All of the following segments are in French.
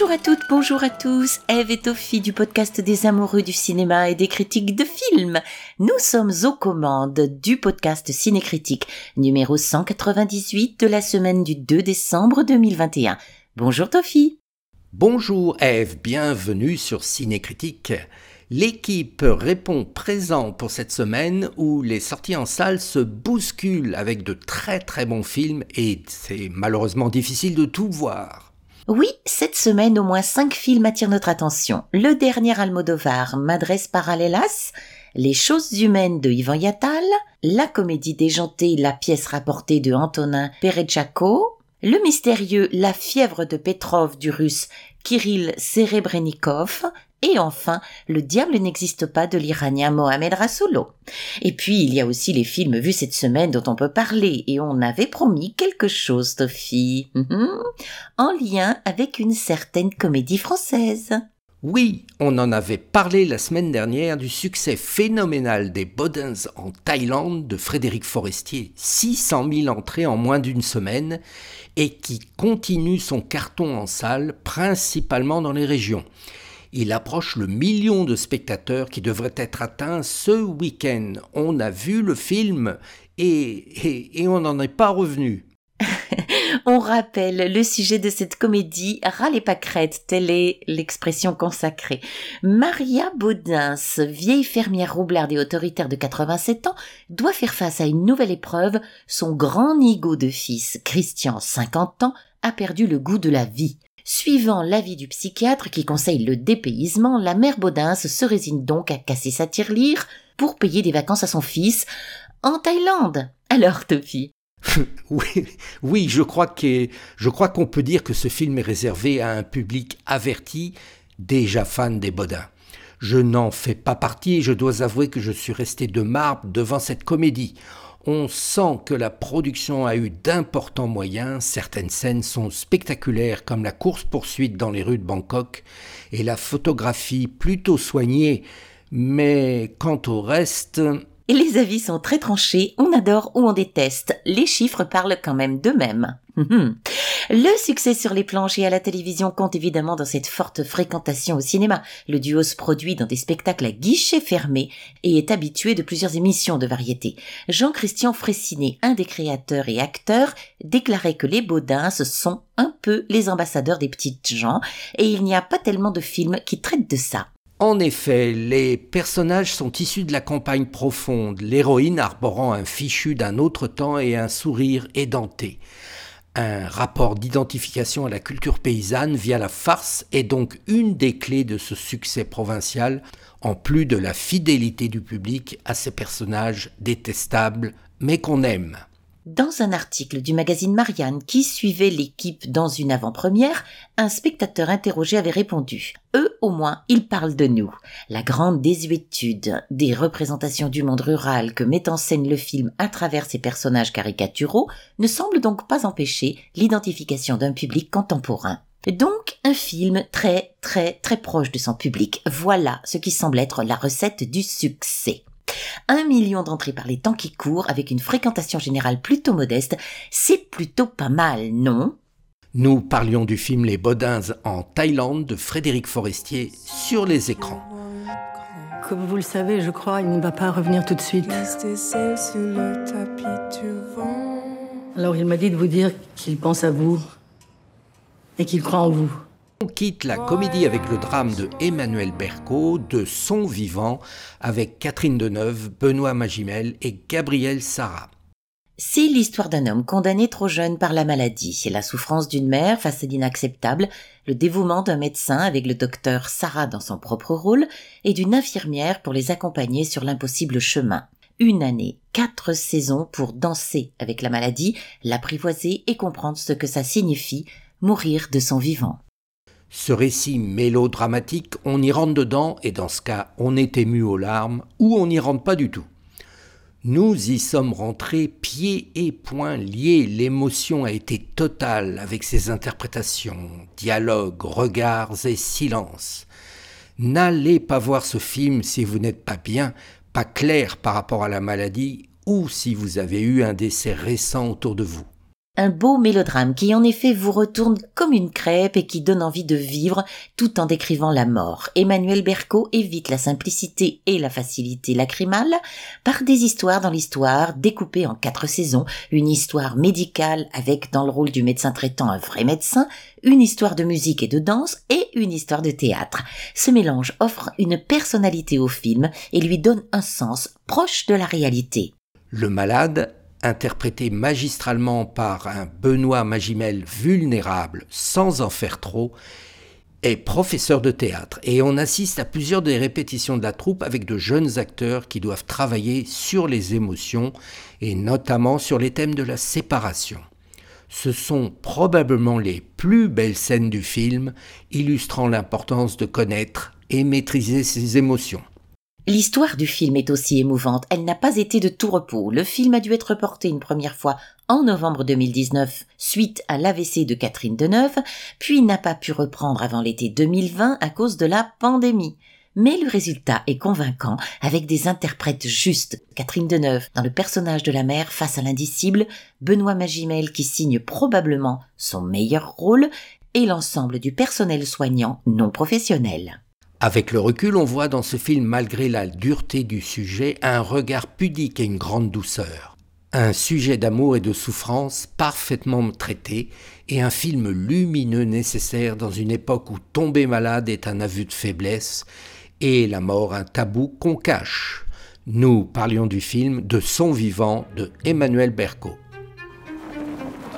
Bonjour à toutes, bonjour à tous, Eve et Tophie du podcast des amoureux du cinéma et des critiques de films. Nous sommes aux commandes du podcast Cinécritique numéro 198 de la semaine du 2 décembre 2021. Bonjour Tophie. Bonjour Eve, bienvenue sur Cinécritique. L'équipe répond présent pour cette semaine où les sorties en salle se bousculent avec de très très bons films et c'est malheureusement difficile de tout voir. Oui, cette semaine, au moins cinq films attirent notre attention. Le dernier Almodovar, Madres Paralelas, Les choses humaines de Ivan Yatal, la comédie déjantée La pièce rapportée de Antonin Perechako, le mystérieux La fièvre de Petrov du russe Kirill Serebrennikov, et enfin, Le diable n'existe pas de l'Iranien Mohamed Rasoulo. Et puis, il y a aussi les films vus cette semaine dont on peut parler, et on avait promis quelque chose, Sophie, en lien avec une certaine comédie française. Oui, on en avait parlé la semaine dernière du succès phénoménal des Bodens en Thaïlande de Frédéric Forestier, 600 000 entrées en moins d'une semaine, et qui continue son carton en salle, principalement dans les régions. Il approche le million de spectateurs qui devrait être atteint ce week-end. On a vu le film et, on n'en est pas revenu. on rappelle le sujet de cette comédie, ras les pâquerettes, telle est l'expression consacrée. Maria Baudins, vieille fermière roublarde et autoritaire de 87 ans, doit faire face à une nouvelle épreuve. Son grand nigo de fils, Christian, 50 ans, a perdu le goût de la vie. Suivant l'avis du psychiatre qui conseille le dépaysement, la mère Baudins se résigne donc à casser sa tirelire pour payer des vacances à son fils en Thaïlande. Alors, Tophie? Oui, oui, je crois que je crois qu'on peut dire que ce film est réservé à un public averti, déjà fan des Baudins. Je n'en fais pas partie et je dois avouer que je suis resté de marbre devant cette comédie. On sent que la production a eu d'importants moyens, certaines scènes sont spectaculaires comme la course-poursuite dans les rues de Bangkok et la photographie plutôt soignée, mais quant au reste... Et les avis sont très tranchés, on adore ou on déteste, les chiffres parlent quand même d'eux-mêmes. Le succès sur les planches et à la télévision compte évidemment dans cette forte fréquentation au cinéma. Le duo se produit dans des spectacles à guichets fermés et est habitué de plusieurs émissions de variété. Jean-Christian Fressinet, un des créateurs et acteurs, déclarait que les Baudins sont un peu les ambassadeurs des petites gens et il n'y a pas tellement de films qui traitent de ça. En effet, les personnages sont issus de la campagne profonde, l'héroïne arborant un fichu d'un autre temps et un sourire édenté. Un rapport d'identification à la culture paysanne via la farce est donc une des clés de ce succès provincial, en plus de la fidélité du public à ces personnages détestables mais qu'on aime. Dans un article du magazine Marianne qui suivait l'équipe dans une avant-première, un spectateur interrogé avait répondu Eux, au moins, ils parlent de nous. La grande désuétude des représentations du monde rural que met en scène le film à travers ses personnages caricaturaux ne semble donc pas empêcher l'identification d'un public contemporain. Donc, un film très, très, très proche de son public. Voilà ce qui semble être la recette du succès. Un million d'entrées par les temps qui courent avec une fréquentation générale plutôt modeste, c'est plutôt pas mal, non? Nous parlions du film Les Bodins en Thaïlande de Frédéric Forestier sur les écrans. Comme vous le savez, je crois, il ne va pas revenir tout de suite. Alors il m'a dit de vous dire qu'il pense à vous et qu'il croit en vous. On quitte la comédie avec le drame de Emmanuel Berco, de Son vivant, avec Catherine Deneuve, Benoît Magimel et Gabriel Sarah. C'est l'histoire d'un homme condamné trop jeune par la maladie, la souffrance d'une mère face à l'inacceptable, le dévouement d'un médecin avec le docteur Sarah dans son propre rôle, et d'une infirmière pour les accompagner sur l'impossible chemin. Une année, quatre saisons pour danser avec la maladie, l'apprivoiser et comprendre ce que ça signifie, mourir de son vivant. Ce récit mélodramatique, on y rentre dedans, et dans ce cas, on est ému aux larmes, ou on n'y rentre pas du tout. Nous y sommes rentrés pieds et poings liés, l'émotion a été totale avec ses interprétations, dialogues, regards et silences. N'allez pas voir ce film si vous n'êtes pas bien, pas clair par rapport à la maladie, ou si vous avez eu un décès récent autour de vous. Un beau mélodrame qui en effet vous retourne comme une crêpe et qui donne envie de vivre tout en décrivant la mort. Emmanuel Berco évite la simplicité et la facilité lacrymale par des histoires dans l'histoire découpées en quatre saisons, une histoire médicale avec dans le rôle du médecin traitant un vrai médecin, une histoire de musique et de danse et une histoire de théâtre. Ce mélange offre une personnalité au film et lui donne un sens proche de la réalité. Le malade interprété magistralement par un Benoît Magimel vulnérable sans en faire trop, est professeur de théâtre et on assiste à plusieurs des répétitions de la troupe avec de jeunes acteurs qui doivent travailler sur les émotions et notamment sur les thèmes de la séparation. Ce sont probablement les plus belles scènes du film illustrant l'importance de connaître et maîtriser ses émotions. L'histoire du film est aussi émouvante. Elle n'a pas été de tout repos. Le film a dû être reporté une première fois en novembre 2019 suite à l'AVC de Catherine Deneuve, puis n'a pas pu reprendre avant l'été 2020 à cause de la pandémie. Mais le résultat est convaincant avec des interprètes justes. Catherine Deneuve dans le personnage de la mère face à l'indicible, Benoît Magimel qui signe probablement son meilleur rôle et l'ensemble du personnel soignant non professionnel. Avec le recul, on voit dans ce film, malgré la dureté du sujet, un regard pudique et une grande douceur. Un sujet d'amour et de souffrance parfaitement traité et un film lumineux nécessaire dans une époque où tomber malade est un aveu de faiblesse et la mort un tabou qu'on cache. Nous parlions du film De son vivant de Emmanuel Berco.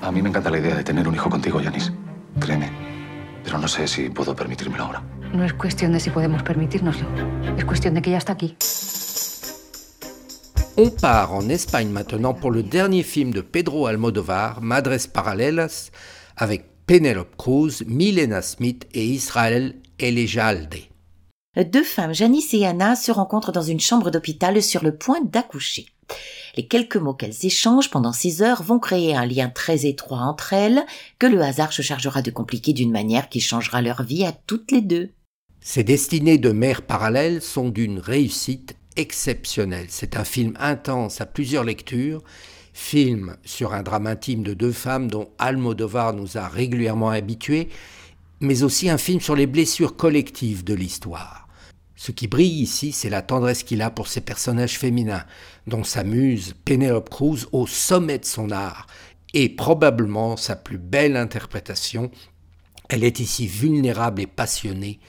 A mí me encanta de tener un hijo contigo, Yanis. Créeme. Pero no sé si puedo permitírmelo ahora. No es cuestión de si podemos permitírnoslo. Es cuestión de que ya está aquí. On part en Espagne maintenant pour le dernier film de Pedro Almodovar, Madres Paralelas, avec Penelope Cruz, Milena Smith et Israel Elejalde. Deux femmes, Janice et Anna, se rencontrent dans une chambre d'hôpital sur le point d'accoucher. Les quelques mots qu'elles échangent pendant six heures vont créer un lien très étroit entre elles, que le hasard se chargera de compliquer d'une manière qui changera leur vie à toutes les deux. Ces destinées de mères parallèles sont d'une réussite exceptionnelle. C'est un film intense à plusieurs lectures, film sur un drame intime de deux femmes dont Almodovar nous a régulièrement habitués, mais aussi un film sur les blessures collectives de l'histoire. Ce qui brille ici, c'est la tendresse qu'il a pour ces personnages féminins, dont sa muse Penelope Cruz au sommet de son art, et probablement sa plus belle interprétation. Elle est ici vulnérable et passionnée,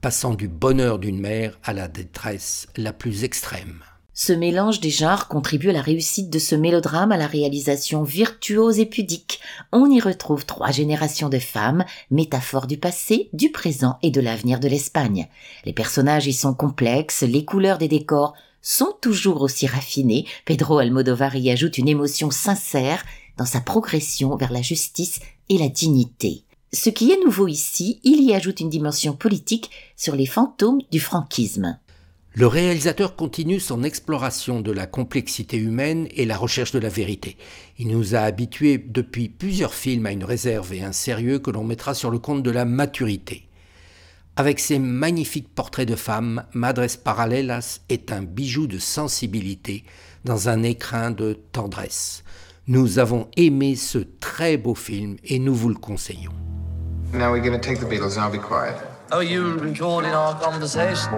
passant du bonheur d'une mère à la détresse la plus extrême. Ce mélange des genres contribue à la réussite de ce mélodrame à la réalisation virtuose et pudique. On y retrouve trois générations de femmes, métaphores du passé, du présent et de l'avenir de l'Espagne. Les personnages y sont complexes, les couleurs des décors sont toujours aussi raffinées. Pedro Almodovar y ajoute une émotion sincère dans sa progression vers la justice et la dignité. Ce qui est nouveau ici, il y ajoute une dimension politique sur les fantômes du franquisme. Le réalisateur continue son exploration de la complexité humaine et la recherche de la vérité. Il nous a habitués depuis plusieurs films à une réserve et un sérieux que l'on mettra sur le compte de la maturité. Avec ses magnifiques portraits de femmes, Madres Paralelas est un bijou de sensibilité dans un écrin de tendresse. Nous avons aimé ce très beau film et nous vous le conseillons. Now we're gonna take the Beatles and I'll be quiet. Oh, you recording our conversation?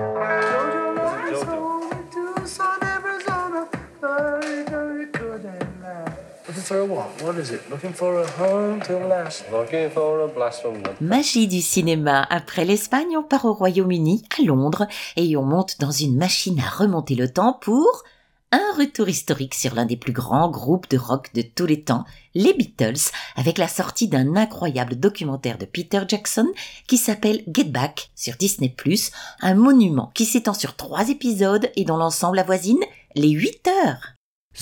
Looking for a what? What is it? Looking for a home to last? Looking for a blast from. Magie du cinéma. Après l'Espagne, on part au Royaume-Uni, à Londres, et on monte dans une machine à remonter le temps pour un retour historique sur l'un des plus grands groupes de rock de tous les temps, les Beatles, avec la sortie d'un incroyable documentaire de Peter Jackson qui s'appelle Get Back sur Disney ⁇ un monument qui s'étend sur trois épisodes et dont l'ensemble avoisine les 8 heures.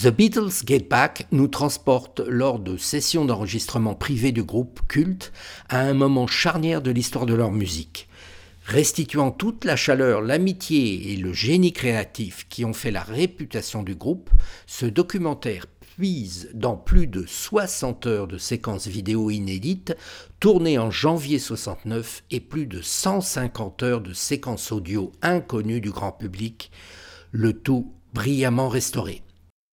The Beatles Get Back nous transporte lors de sessions d'enregistrement privées du groupe culte à un moment charnière de l'histoire de leur musique. Restituant toute la chaleur, l'amitié et le génie créatif qui ont fait la réputation du groupe, ce documentaire puise dans plus de 60 heures de séquences vidéo inédites tournées en janvier 69 et plus de 150 heures de séquences audio inconnues du grand public, le tout brillamment restauré.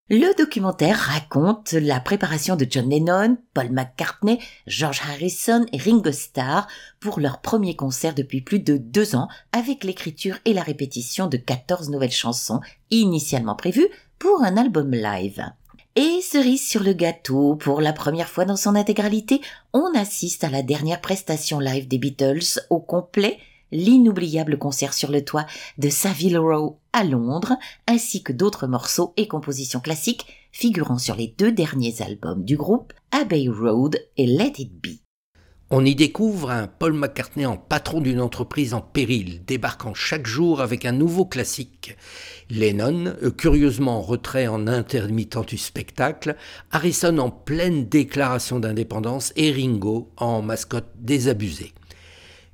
Le documentaire raconte la préparation de John Lennon, Paul McCartney, George Harrison et Ringo Starr pour leur premier concert depuis plus de deux ans avec l'écriture et la répétition de 14 nouvelles chansons initialement prévues pour un album live. Et cerise sur le gâteau, pour la première fois dans son intégralité, on assiste à la dernière prestation live des Beatles au complet l'inoubliable concert sur le toit de Savile Row à Londres, ainsi que d'autres morceaux et compositions classiques figurant sur les deux derniers albums du groupe, Abbey Road et Let It Be. On y découvre un Paul McCartney en patron d'une entreprise en péril, débarquant chaque jour avec un nouveau classique. Lennon, euh, curieusement en retrait en intermittent du spectacle, Harrison en pleine déclaration d'indépendance et Ringo en mascotte désabusée.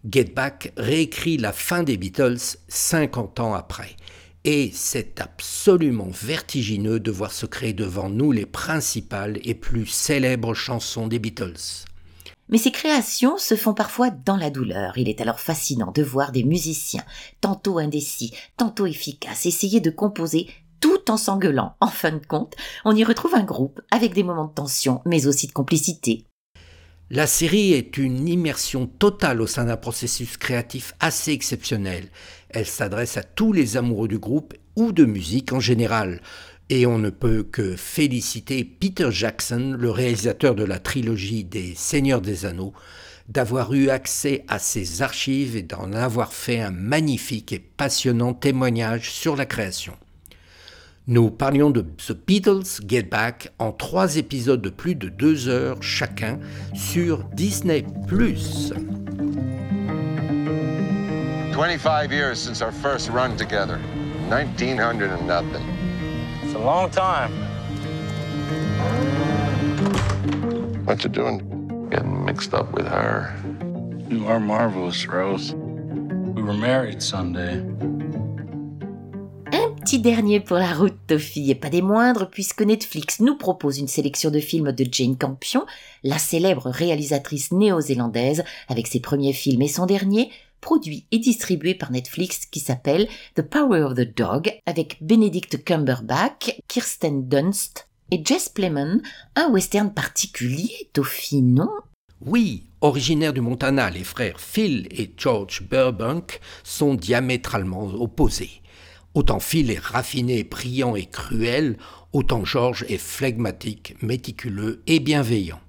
Get Back réécrit la fin des Beatles 50 ans après. Et c'est absolument vertigineux de voir se créer devant nous les principales et plus célèbres chansons des Beatles. Mais ces créations se font parfois dans la douleur. Il est alors fascinant de voir des musiciens, tantôt indécis, tantôt efficaces, essayer de composer tout en s'engueulant. En fin de compte, on y retrouve un groupe avec des moments de tension, mais aussi de complicité, la série est une immersion totale au sein d'un processus créatif assez exceptionnel. Elle s'adresse à tous les amoureux du groupe ou de musique en général. Et on ne peut que féliciter Peter Jackson, le réalisateur de la trilogie des Seigneurs des Anneaux, d'avoir eu accès à ses archives et d'en avoir fait un magnifique et passionnant témoignage sur la création. Nous parlions de The Beatles Get Back en trois épisodes de plus de deux heures chacun sur Disney ⁇ 25 years since our first run together. 1900 and nothing. It's a long time. What you doing? Getting mixed up with her. You are marvelous, Rose. We were married Sunday dernier pour la route, Toffy, et pas des moindres, puisque Netflix nous propose une sélection de films de Jane Campion, la célèbre réalisatrice néo-zélandaise, avec ses premiers films et son dernier, produit et distribué par Netflix qui s'appelle The Power of the Dog, avec Benedict Cumberbatch, Kirsten Dunst et Jess Plemons, un western particulier, Toffy, non? Oui, originaires du Montana, les frères Phil et George Burbank sont diamétralement opposés. Autant Phil est raffiné, brillant et cruel, autant George est flegmatique, méticuleux et bienveillant.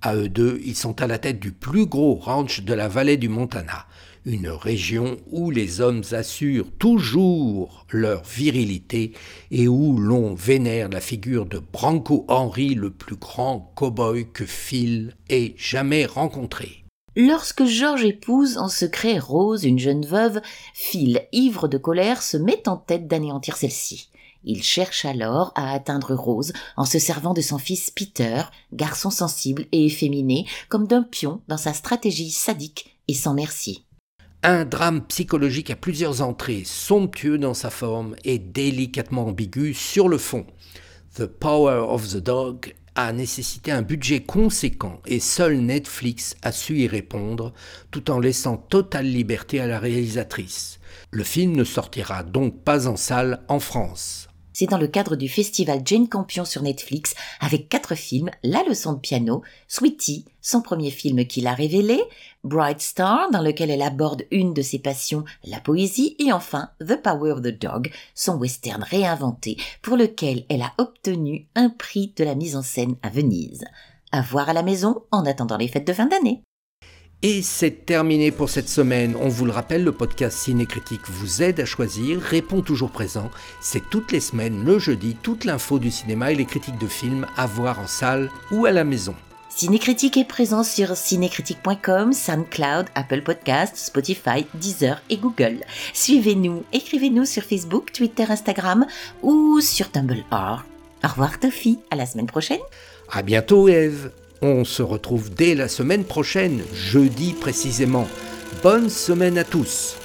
À eux deux, ils sont à la tête du plus gros ranch de la vallée du Montana, une région où les hommes assurent toujours leur virilité et où l'on vénère la figure de Branco Henry, le plus grand cow-boy que Phil ait jamais rencontré. Lorsque Georges épouse en secret Rose, une jeune veuve, Phil, ivre de colère, se met en tête d'anéantir celle-ci. Il cherche alors à atteindre Rose en se servant de son fils Peter, garçon sensible et efféminé, comme d'un pion dans sa stratégie sadique et sans merci. Un drame psychologique à plusieurs entrées, somptueux dans sa forme et délicatement ambigu sur le fond. The Power of the Dog a nécessité un budget conséquent et seul Netflix a su y répondre tout en laissant totale liberté à la réalisatrice. Le film ne sortira donc pas en salle en France. C'est dans le cadre du festival Jane Campion sur Netflix avec quatre films, La leçon de piano, Sweetie, son premier film qu'il a révélé, Bright Star, dans lequel elle aborde une de ses passions, la poésie, et enfin The Power of the Dog, son western réinventé, pour lequel elle a obtenu un prix de la mise en scène à Venise. À voir à la maison en attendant les fêtes de fin d'année. Et c'est terminé pour cette semaine. On vous le rappelle, le podcast Cinécritique vous aide à choisir, répond toujours présent. C'est toutes les semaines, le jeudi, toute l'info du cinéma et les critiques de films à voir en salle ou à la maison. Cinécritique est présent sur cinécritique.com, SoundCloud, Apple Podcasts, Spotify, Deezer et Google. Suivez-nous, écrivez-nous sur Facebook, Twitter, Instagram ou sur Tumblr. Au revoir Toffy, à la semaine prochaine. À bientôt Eve. On se retrouve dès la semaine prochaine, jeudi précisément. Bonne semaine à tous